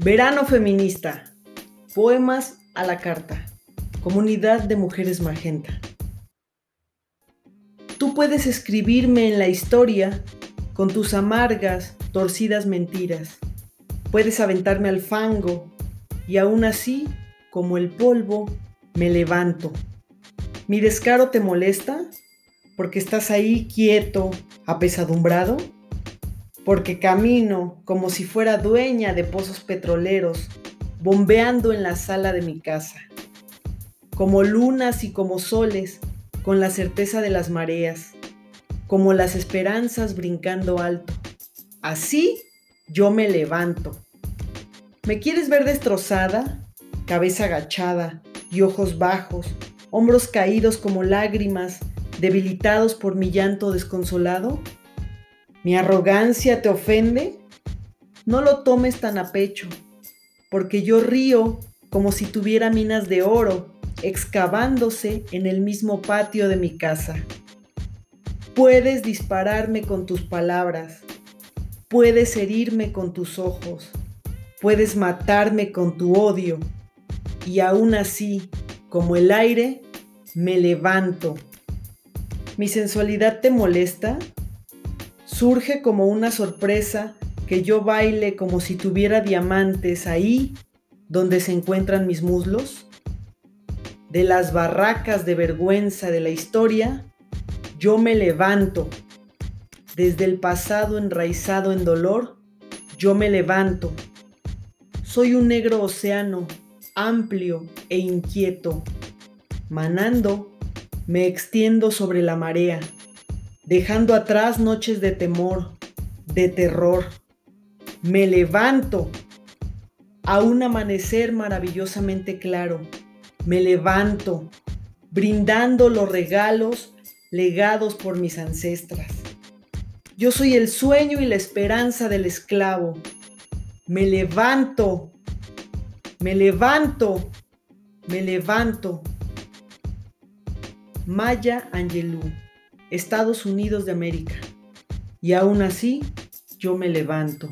Verano feminista. Poemas a la carta. Comunidad de mujeres magenta. Tú puedes escribirme en la historia con tus amargas, torcidas mentiras. Puedes aventarme al fango y aún así, como el polvo, me levanto. ¿Mi descaro te molesta? ¿Porque estás ahí quieto, apesadumbrado? Porque camino como si fuera dueña de pozos petroleros, bombeando en la sala de mi casa, como lunas y como soles, con la certeza de las mareas, como las esperanzas brincando alto. Así yo me levanto. ¿Me quieres ver destrozada? Cabeza agachada y ojos bajos, hombros caídos como lágrimas, debilitados por mi llanto desconsolado? ¿Mi arrogancia te ofende? No lo tomes tan a pecho, porque yo río como si tuviera minas de oro excavándose en el mismo patio de mi casa. Puedes dispararme con tus palabras, puedes herirme con tus ojos, puedes matarme con tu odio, y aún así, como el aire, me levanto. ¿Mi sensualidad te molesta? Surge como una sorpresa que yo baile como si tuviera diamantes ahí donde se encuentran mis muslos? De las barracas de vergüenza de la historia, yo me levanto. Desde el pasado enraizado en dolor, yo me levanto. Soy un negro océano, amplio e inquieto. Manando, me extiendo sobre la marea dejando atrás noches de temor, de terror. Me levanto a un amanecer maravillosamente claro. Me levanto brindando los regalos legados por mis ancestras. Yo soy el sueño y la esperanza del esclavo. Me levanto, me levanto, me levanto. Maya Angelou Estados Unidos de América. Y aún así, yo me levanto.